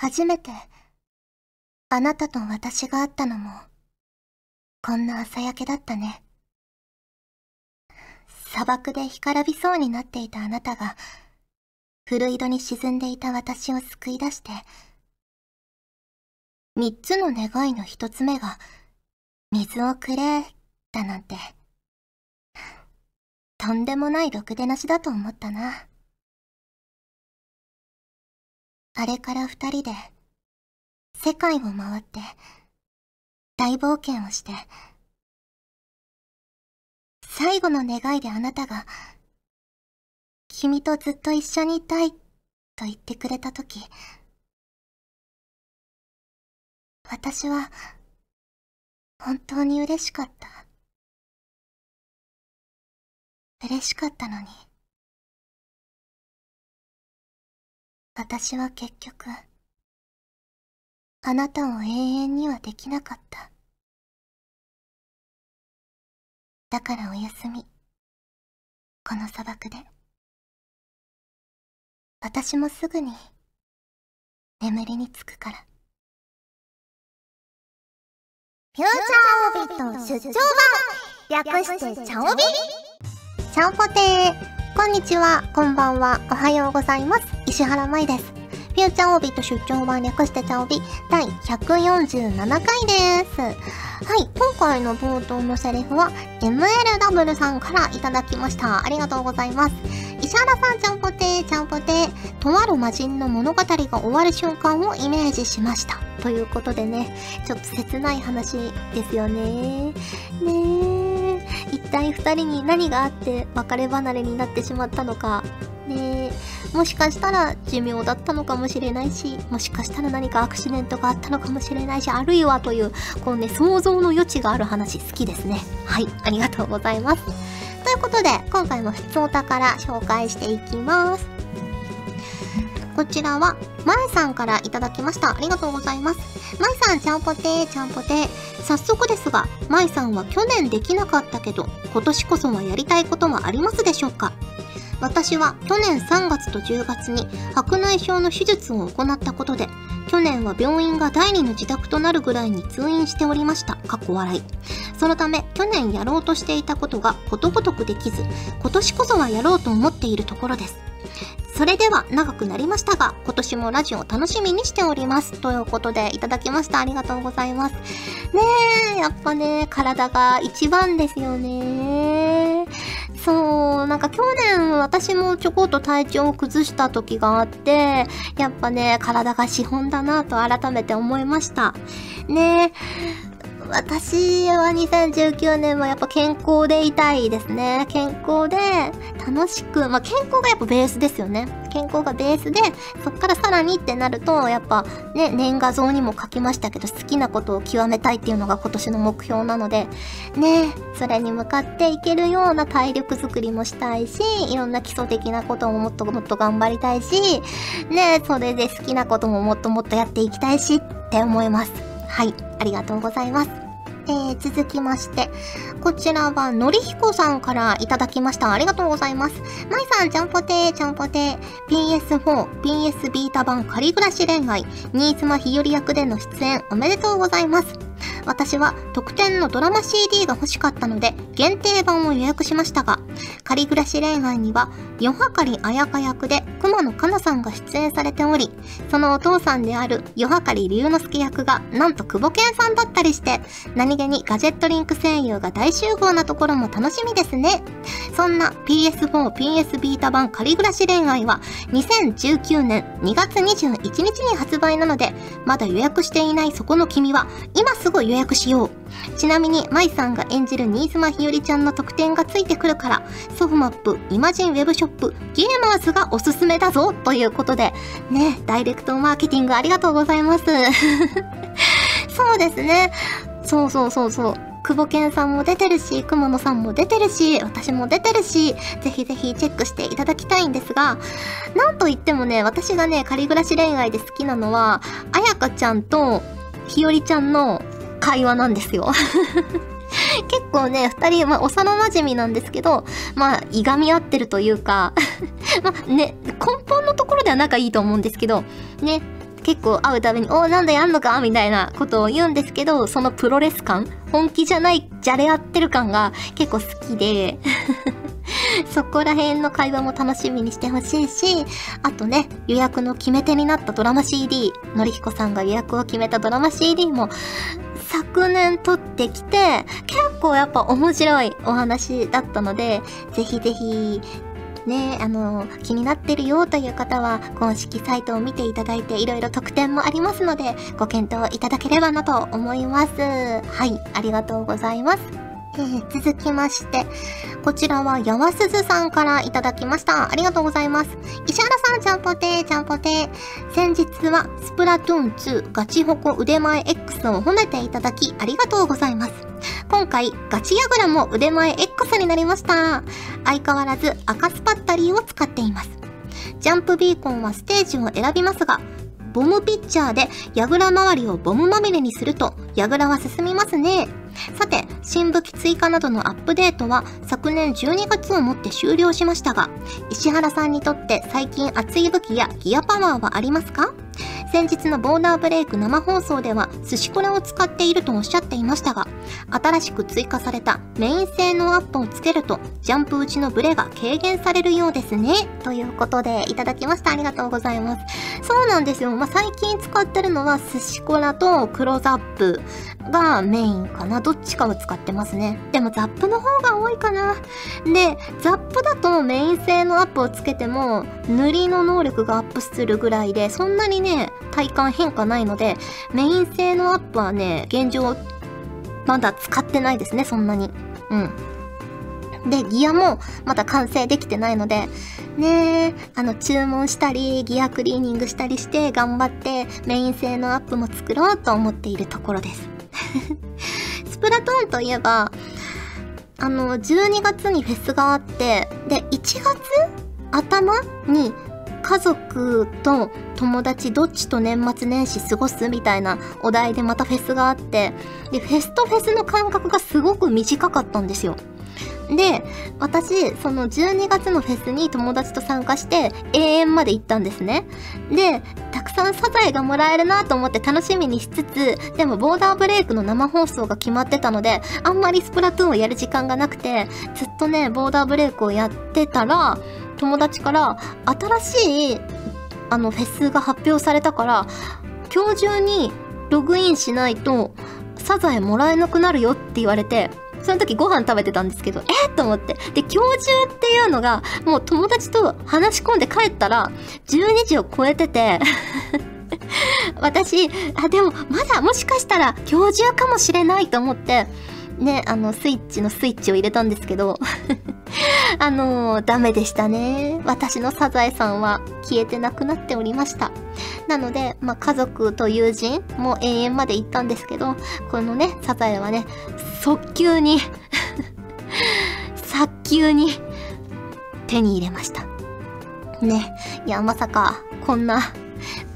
初めて、あなたと私が会ったのも、こんな朝焼けだったね。砂漠で干からびそうになっていたあなたが、古井戸に沈んでいた私を救い出して、三つの願いの一つ目が、水をくれ、だなんて。とんでもないろくでなしだと思ったな。あれから二人で、世界を回って、大冒険をして、最後の願いであなたが、君とずっと一緒にいたい、と言ってくれたとき、私は、本当に嬉しかった。嬉しかったのに。私は結局、あなたを永遠にはできなかった。だからおやすみ。この砂漠で。私もすぐに、眠りにつくから。フューチャーオビット出張版略してチャオビちゃんぽてーこんにちは、こんばんは、おはようございます。石原舞です。フューチャーオービット出張版略してチャオビ第147回です。はい、今回の冒頭のセリフは MLW さんからいただきました。ありがとうございます。石原さんちゃんぽてーちゃんぽてーとある魔人の物語が終わる瞬間をイメージしました。ということでね、ちょっと切ない話ですよね。ねえ。体二人に何があって別れ離れになってしまったのか。ね。もしかしたら寿命だったのかもしれないし、もしかしたら何かアクシデントがあったのかもしれないし、あるいはという、このね、想像の余地がある話好きですね。はい、ありがとうございます。ということで、今回も普通お宝紹介していきます。こちらは、まえさんからいただきました。ありがとうございます。まえさん、ちゃんぽてー、ちゃんぽてー。早速ですが、まえさんは去年できなかったけど、今年こそはやりたいことはありますでしょうか？私は去年3月と10月に白内障の手術を行ったことで、去年は病院が第二の自宅となるぐらいに通院しておりました。過去笑い。そのため、去年やろうとしていたことがことごとくできず、今年こそはやろうと思っているところです。それでは長くなりましたが、今年もラジオを楽しみにしております。ということでいただきました。ありがとうございます。ねえ、やっぱね、体が一番ですよね。そう、なんか去年私もちょこっと体調を崩した時があって、やっぱね、体が資本だなと改めて思いました。ねえ。私は2019年はやっぱ健康でいたいですね。健康で楽しく、まあ、健康がやっぱベースですよね。健康がベースで、そっからさらにってなると、やっぱね、年画像にも書きましたけど、好きなことを極めたいっていうのが今年の目標なので、ね、それに向かっていけるような体力づくりもしたいし、いろんな基礎的なことももっともっと頑張りたいし、ね、それで好きなことももっともっとやっていきたいしって思います。はい、ありがとうございます。えー、続きまして、こちらはのりひこさんからいただきました。ありがとうございます。まいさん、ちゃんぽてー、ちゃんぽてー。PS4、PS ビータ版仮暮らし恋愛、新妻日和役での出演おめでとうございます。私は特典のドラマ CD が欲しかったので限定版を予約しましたが、仮暮らし恋愛には、夜はかり彩香役で熊野かなさんが出演されており、そのお父さんである夜はかり龍之介役がなんと久保健さんだったりして、何気にガジェットリンク声優が大集合なところも楽しみですね。そんな PS4、PS ビータ版仮暮らし恋愛は2019年2月21日に発売なので、まだ予約していないそこの君は今すすぐ予約しよう。ちなみに、舞さんが演じる新妻ひよりちゃんの特典がついてくるから、ソフマップ、イマジンウェブショップ、ゲーマーズがおすすめだぞということで、ね、ダイレクトマーケティングありがとうございます。そうですね。そうそうそうそう。久保健さんも出てるし、熊野さんも出てるし、私も出てるし、ぜひぜひチェックしていただきたいんですが、なんと言ってもね、私がね、仮暮らし恋愛で好きなのは、あやかちゃんとひよりちゃんの会話なんですよ 結構ね、二人、まあ、幼馴染なんですけど、まあ、いがみ合ってるというか まあね、根本のところでは仲いいと思うんですけど、ね、結構会うたびに「おーなんだやんのか?」みたいなことを言うんですけどそのプロレス感本気じゃないじゃれ合ってる感が結構好きで そこら辺の会話も楽しみにしてほしいし、あとね、予約の決め手になったドラマ CD、のりひこさんが予約を決めたドラマ CD も、昨年撮ってきて、結構やっぱ面白いお話だったので、ぜひぜひ、ね、あの、気になってるよという方は、公式サイトを見ていただいて、いろいろ特典もありますので、ご検討いただければなと思います。はい、ありがとうございます。えー、続きまして、こちらはやわすずさんからいただきました。ありがとうございます。石原さん、ちゃんぽてー、ちゃんぽてー。先日は、スプラトゥーン2ガチホコ腕前 X を褒めていただき、ありがとうございます。今回、ガチヤグラも腕前 X になりました。相変わらず赤スパッタリーを使っています。ジャンプビーコンはステージを選びますが、ボムピッチャーでヤグラ周りをボムまみれにすると、ヤグラは進みますね。さて、新武器追加などのアップデートは昨年12月をもって終了しましたが、石原さんにとって最近熱い武器やギアパワーはありますか？先日のボーダーブレイク生放送では寿司コラを使っているとおっしゃっていましたが、新しく追加されたメイン性能アップをつけると、ジャンプ打ちのブレが軽減されるようですね。ということで、いただきました。ありがとうございます。そうなんですよ。まあ、最近使ってるのは寿司コラとクロザップがメインかな。どっちかを使ってますね。でもザップの方が多いかな。で、ザップだとメイン性のアップをつけても、塗りの能力がアップするぐらいで、そんなにね、体感変化ないので、メイン性のアップはね、現状、まだ使ってないですね、そんなに。うん。で、ギアもまだ完成できてないので、ねあの、注文したり、ギアクリーニングしたりして、頑張ってメイン性のアップも作ろうと思っているところです。スプラトゥーンといえば、あの、12月にフェスがあって、で、1月頭に家族と友達どっちと年末年始過ごすみたいなお題でまたフェスがあって、で、フェスとフェスの間隔がすごく短かったんですよ。で、私、その12月のフェスに友達と参加して永遠まで行ったんですね。で、たくさんサザエがもらえるなと思って楽しみにしつつ、でもボーダーブレイクの生放送が決まってたので、あんまりスプラトゥーンをやる時間がなくて、ずっとね、ボーダーブレイクをやってたら、友達から新しいあのフェスが発表されたから今日中にログインしないとサザエもらえなくなるよって言われてその時ご飯食べてたんですけど、えっ？と思って。で、今日中っていうのが、もう友達と話し込んで帰ったら、12時を超えてて 私、あ、でも、まだもしかしたら今日中かもしれないと思って、ね、あの、スイッチのスイッチを入れたんですけど あのー、ダメでしたね。私のサザエさんは消えてなくなっておりました。なので、まあ、家族と友人も永遠まで行ったんですけど、このね、サザエはね、速急に 早急に手に入れました。ね。いや、まさか、こんな、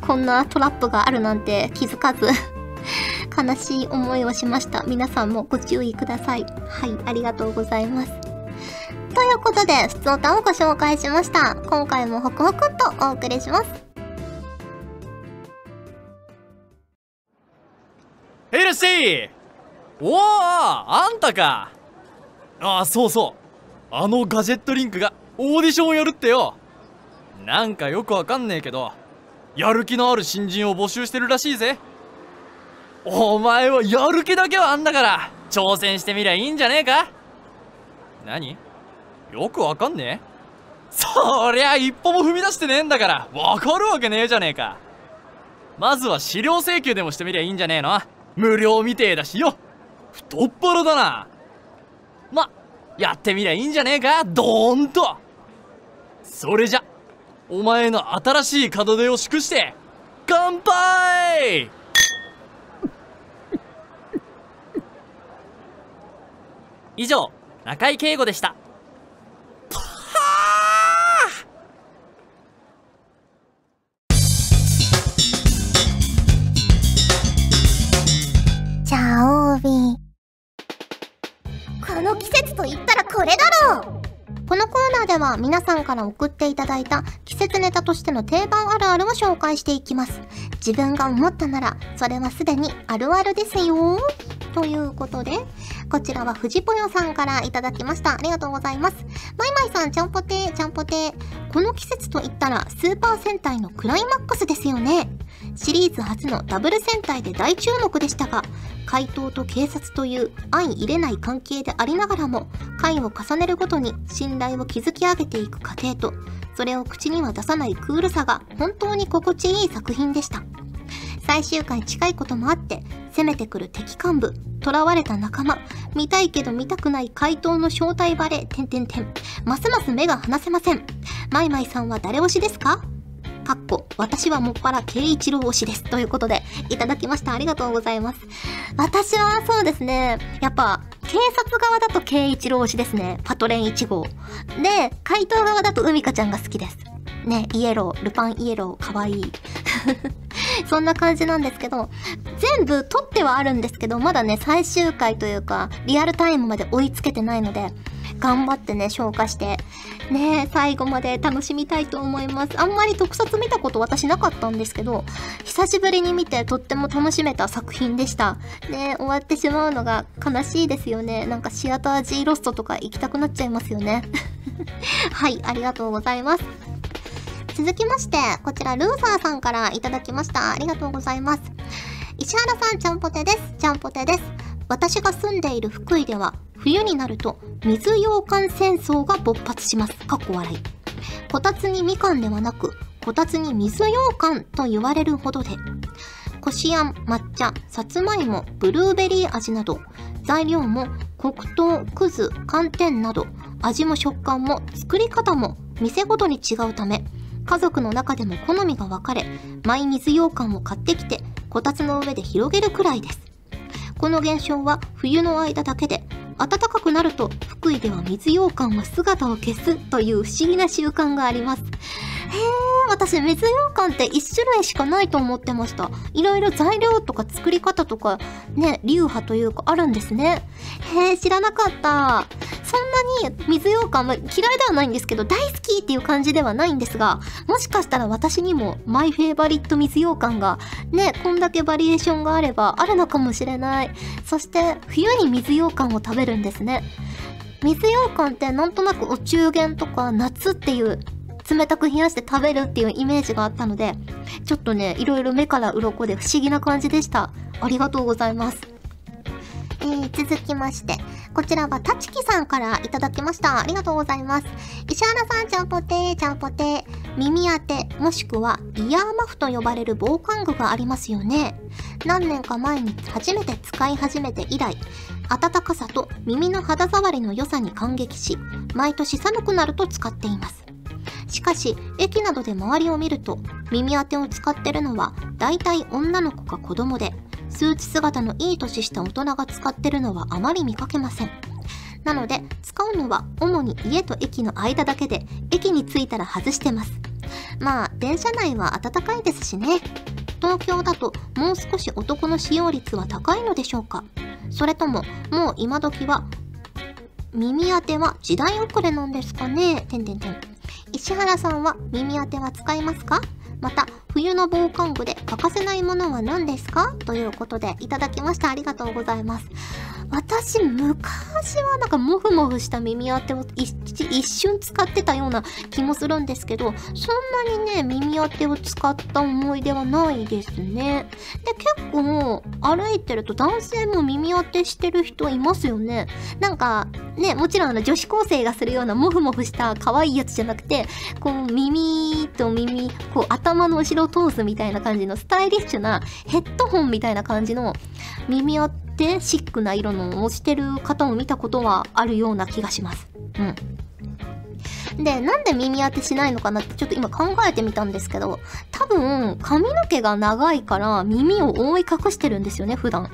こんなトラップがあるなんて気づかず悲しい思いをしました。皆さんもご注意ください。はい、ありがとうございます。ということで、普通歌をご紹介しました。今回もホクホクっとお送りします。ヘルシーおおあんたかああ、そうそう。あのガジェットリンクがオーディションをやるってよ。なんかよくわかんねえけど、やる気のある新人を募集してるらしいぜ。お前はやる気だけはあんだから挑戦してみりゃいいんじゃねえか?何?よくわかんねえ？そりゃ一歩も踏み出してねえんだから。わかるわけねえじゃねえか。まずは資料請求でもしてみりゃいいんじゃねえの。無料みてえだしよ。太っ腹だな。まやってみりゃいいんじゃねえか。ドーンと。それじゃお前の新しい門出を祝して乾杯！以上中井圭吾でした。と言ったらこれだろうこのコーナーでは皆さんから送っていただいた季節ネタとしての定番あるあるを紹介していきます。自分が思ったなら、それはすでにあるあるですよ。ということで、こちらは藤ぽよさんからいただきました。ありがとうございます。マイマイさん、ちゃんぽてー、ちゃんぽてー。この季節と言ったら、スーパー戦隊のクライマックスですよね。シリーズ初のダブル戦隊で大注目でしたが、怪盗と警察という相入れない関係でありながらも、回を重ねるごとに信頼を築き上げていく過程と、それを口には出さないクールさが本当に心地いい作品でした。最終回近いこともあって、攻めてくる敵幹部、囚われた仲間、見たいけど見たくない怪盗の正体バレ、てんてんてん。ますます目が離せません。マイマイさんは誰推しですか？かっこ、私はもっぱら慶一郎推しです。ということで、いただきました。ありがとうございます。私はそうですね、やっぱ、警察側だと慶一郎推しですね。パトレン1号。で、怪盗側だと海香ちゃんが好きです。ね、イエロー、ルパンイエロー、かわいい。そんな感じなんですけど、全部撮ってはあるんですけど、まだね、最終回というか、リアルタイムまで追いつけてないので、頑張ってね、消化して、ね、最後まで楽しみたいと思います。あんまり特撮見たこと私なかったんですけど、久しぶりに見てとっても楽しめた作品でした。ね、終わってしまうのが悲しいですよね。なんかシアター G ロストとか行きたくなっちゃいますよね。はい、ありがとうございます。続きまして、こちらルーザーさんからいただきました。ありがとうございます。石原さん、ちゃんぽてです。ちゃんぽてです。私が住んでいる福井では、冬になると水羊羹戦争が勃発します。かっこ笑い。こたつにみかんではなく、こたつに水羊羹と言われるほどで、こしあん、抹茶、さつまいも、ブルーベリー味など、材料も黒糖、くず、寒天など、味も食感も作り方も店ごとに違うため、家族の中でも好みが分かれ、マイ水羊羹を買ってきて、こたつの上で広げるくらいです。この現象は冬の間だけで、暖かくなると福井では水羊羹は姿を消すという不思議な習慣があります。へー、私水羊羹って1種類しかないと思ってました。いろいろ材料とか作り方とかね、流派というかあるんですね。へー、知らなかった。そんなに水羊羹、ま嫌いではないんですけど大好きっていう感じではないんですが、もしかしたら私にもマイフェイバリット水羊羹がね、こんだけバリエーションがあればあるのかもしれない。そして冬に水羊羹を食べるんですね。水羊羹ってなんとなくお中元とか夏っていう冷たく冷やして食べるっていうイメージがあったので、ちょっとね、いろいろ目から鱗で不思議な感じでした。ありがとうございます。えー、続きまして、こちらはたちきさんからいただきました。ありがとうございます。石原さん、ちゃんぽてー、ちゃんぽてー。耳当て、もしくはイヤーマフと呼ばれる防寒具がありますよね。何年か前に初めて使い始めて以来、暖かさと耳の肌触りの良さに感激し、毎年寒くなると使っています。しかし、駅などで周りを見ると、耳当てを使ってるのは、大体女の子か子供で、スーツ姿のいい年した大人が使ってるのはあまり見かけません。なので、使うのは主に家と駅の間だけで、駅に着いたら外してます。まあ、電車内は暖かいですしね。東京だともう少し男の使用率は高いのでしょうかそれとも、もう今時は、耳当ては時代遅れなんですかねてんてんてん。石原さんは耳当ては使いますか？また、冬の防寒具で欠かせないものは何ですか？ということでいただきました。ありがとうございます。私、昔はなんかモフモフした耳当てを一瞬使ってたような気もするんですけど、そんなにね、耳当てを使った思い出はないですね。で、結構歩いてると男性も耳当てしてる人いますよね。なんか、ね、もちろんあの女子高生がするようなモフモフした可愛いやつじゃなくて、こう耳と耳、こう頭の後ろを通すみたいな感じのスタイリッシュなヘッドホンみたいな感じの耳当ててシックな色のをしてる方を見たことはあるような気がします。うん。で、なんで耳当てしないのかなってちょっと今考えてみたんですけど、多分髪の毛が長いから耳を覆い隠してるんですよね、普段。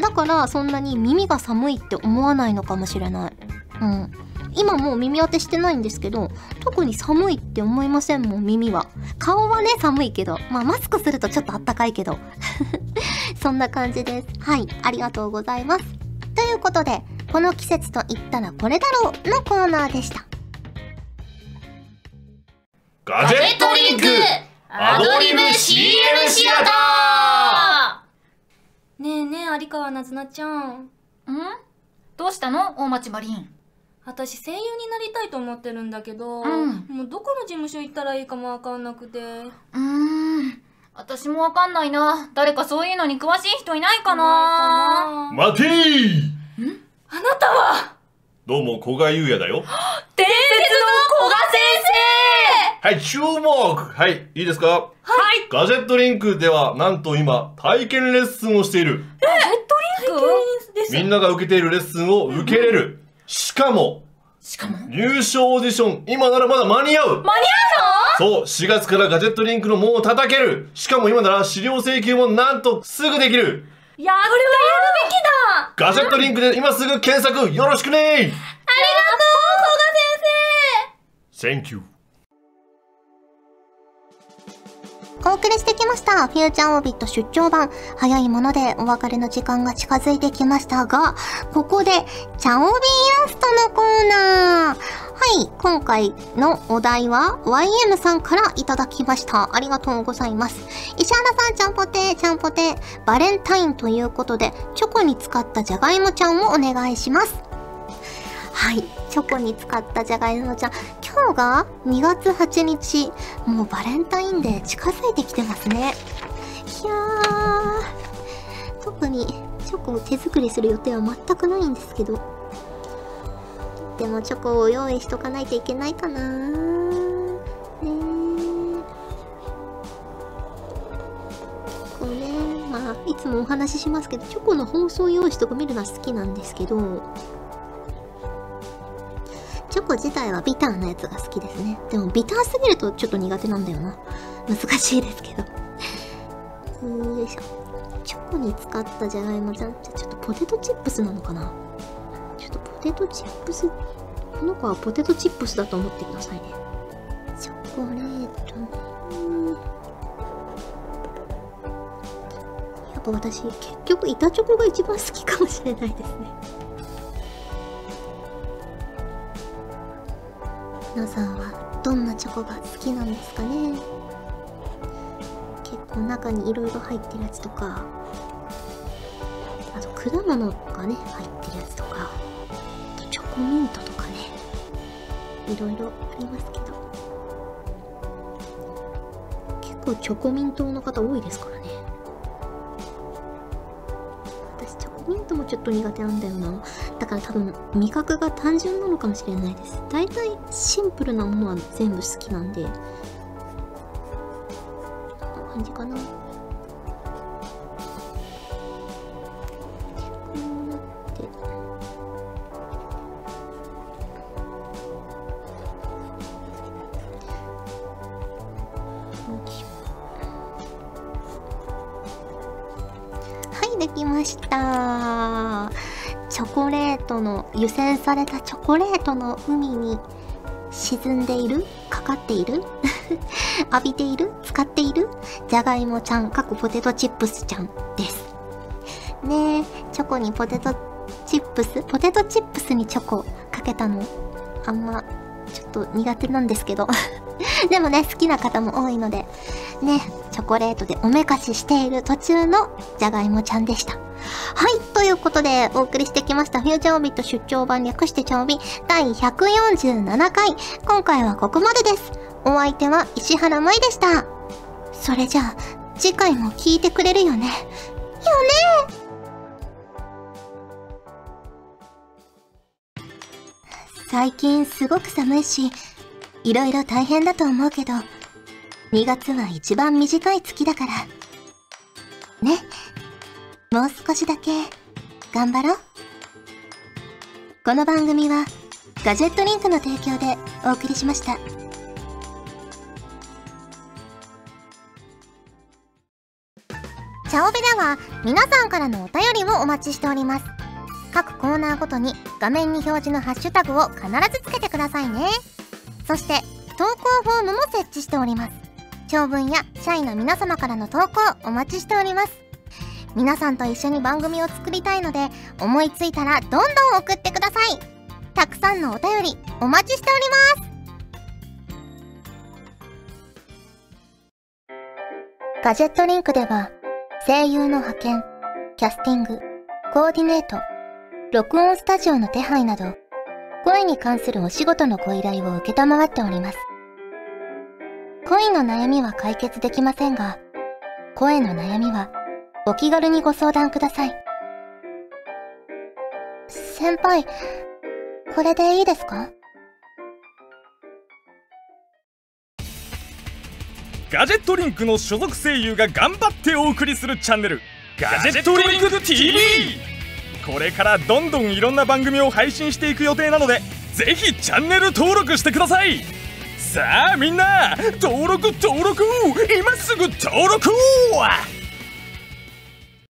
だからそんなに耳が寒いって思わないのかもしれない。うん。今もう耳当てしてないんですけど、特に寒いって思いませんもん、耳は。顔はね、寒いけど。まあ、マスクするとちょっとあったかいけど。そんな感じです。はい、ありがとうございます。ということで、この季節と言ったらこれだろうのコーナーでした。ガジェットリンクアドリブ CM シアタねえねえ有川なずなちゃんん？どうしたの？大町マリン。私声優になりたいと思ってるんだけど、うん。もうどこの事務所行ったらいいかもわかんなくて。うーん。私もわかんないな。誰かそういうのに詳しい人いないかな。な待てー。あなたは！どうも古賀優也だよ。伝説の古賀先はい注目。はいいいですか？はい。ガジェットリンクではなんと今体験レッスンをしている。みんなが受けているレッスンを受けれるしかも生しかも？入賞オーディション今ならまだ間に合う。間にそう4月からガジェットリンクの門を叩ける。しかも今なら資料請求もなんとすぐできる。合うやったやるべきだ！ガジェットリンクで今すぐ検索よろしくねありがとう古賀先 Thank you お送りしてきました。フューチャーオービット出張版。早いものでお別れの時間が近づいてきましたが、ここで、チャオビーラストのコーナー。はい、今回のお題は YM さんからいただきました。ありがとうございます。石原さん、ちゃんぽてー、ちゃんぽてー、バレンタインということで、チョコに使ったじゃがいもちゃんをお願いします。はい。チョコに使ったじゃがいもちゃん。今日が2月8日。もうバレンタインデー近づいてきてますね。いやー。特にチョコを手作りする予定は全くないんですけど。でもチョコを用意しとかないといけないかなねーこうね、まあ、いつもお話ししますけど、チョコの包装用紙とか見るのは好きなんですけど、チョコ自体はビターなやつが好きですね。でもビターすぎるとちょっと苦手なんだよな。難しいですけど。よいしょ。チョコに使ったじゃがいもちゃんってちょっとポテトチップスなのかなちょっとポテトチップス、この子はポテトチップスだと思ってくださいね。チョコレートね。やっぱ私、結局板チョコが一番好きかもしれないですね。皆さんはどんなチョコが好きなんですかね？結構中にいろいろ入ってるやつとかあと果物がね入ってるやつとかあとチョコミントとかねいろいろありますけど。結構チョコミントの方多いですからね。私チョコミントもちょっと苦手なんだよな。だから多分味覚が単純なのかもしれないです。大体シンプルなものは全部好きなんで。こんな感じかな。はいできました。チョコレートの湯煎されたチョコレートの海に沈んでいる？かかっている？浴びている？使っている？じゃがいもちゃん、過去ポテトチップスちゃんです。ねえ、チョコにポテトチップス？ポテトチップスにチョコかけたの、あんま、ちょっと苦手なんですけど。でもね、好きな方も多いので、ね、チョコレートでおめかししている途中のじゃがいもちゃんでした。はい。ということで、お送りしてきました、フューチャーオビット出張版略してチャオビ第147回。今回はここまでです。お相手は石原舞でした。それじゃあ、次回も聞いてくれるよね。よね最近すごく寒いし、いろいろ大変だと思うけど、2月は一番短い月だから。ね。もう少しだけ、頑張ろう。この番組は、ガジェットリンクの提供でお送りしました。チャオベでは皆さんからのお便りをお待ちしております。各コーナーごとに画面に表示のハッシュタグを必ずつけてくださいね。そして投稿フォームも設置しております。長文や社員の皆様からの投稿お待ちしております。皆さんと一緒に番組を作りたいので思いついたらどんどん送ってください。たくさんのお便りお待ちしております。ガジェットリンクでは、声優の派遣、キャスティング、コーディネート、録音スタジオの手配など、声に関するお仕事のご依頼を受けたまわっております。恋の悩みは解決できませんが、声の悩みはお気軽にご相談ください。先輩、これでいいですか？ガジェットリンクの所属声優が頑張ってお送りするチャンネルガジェットリンク TV これからどんどんいろんな番組を配信していく予定なのでぜひチャンネル登録してください。さあみんな登録登録。今すぐ登録を。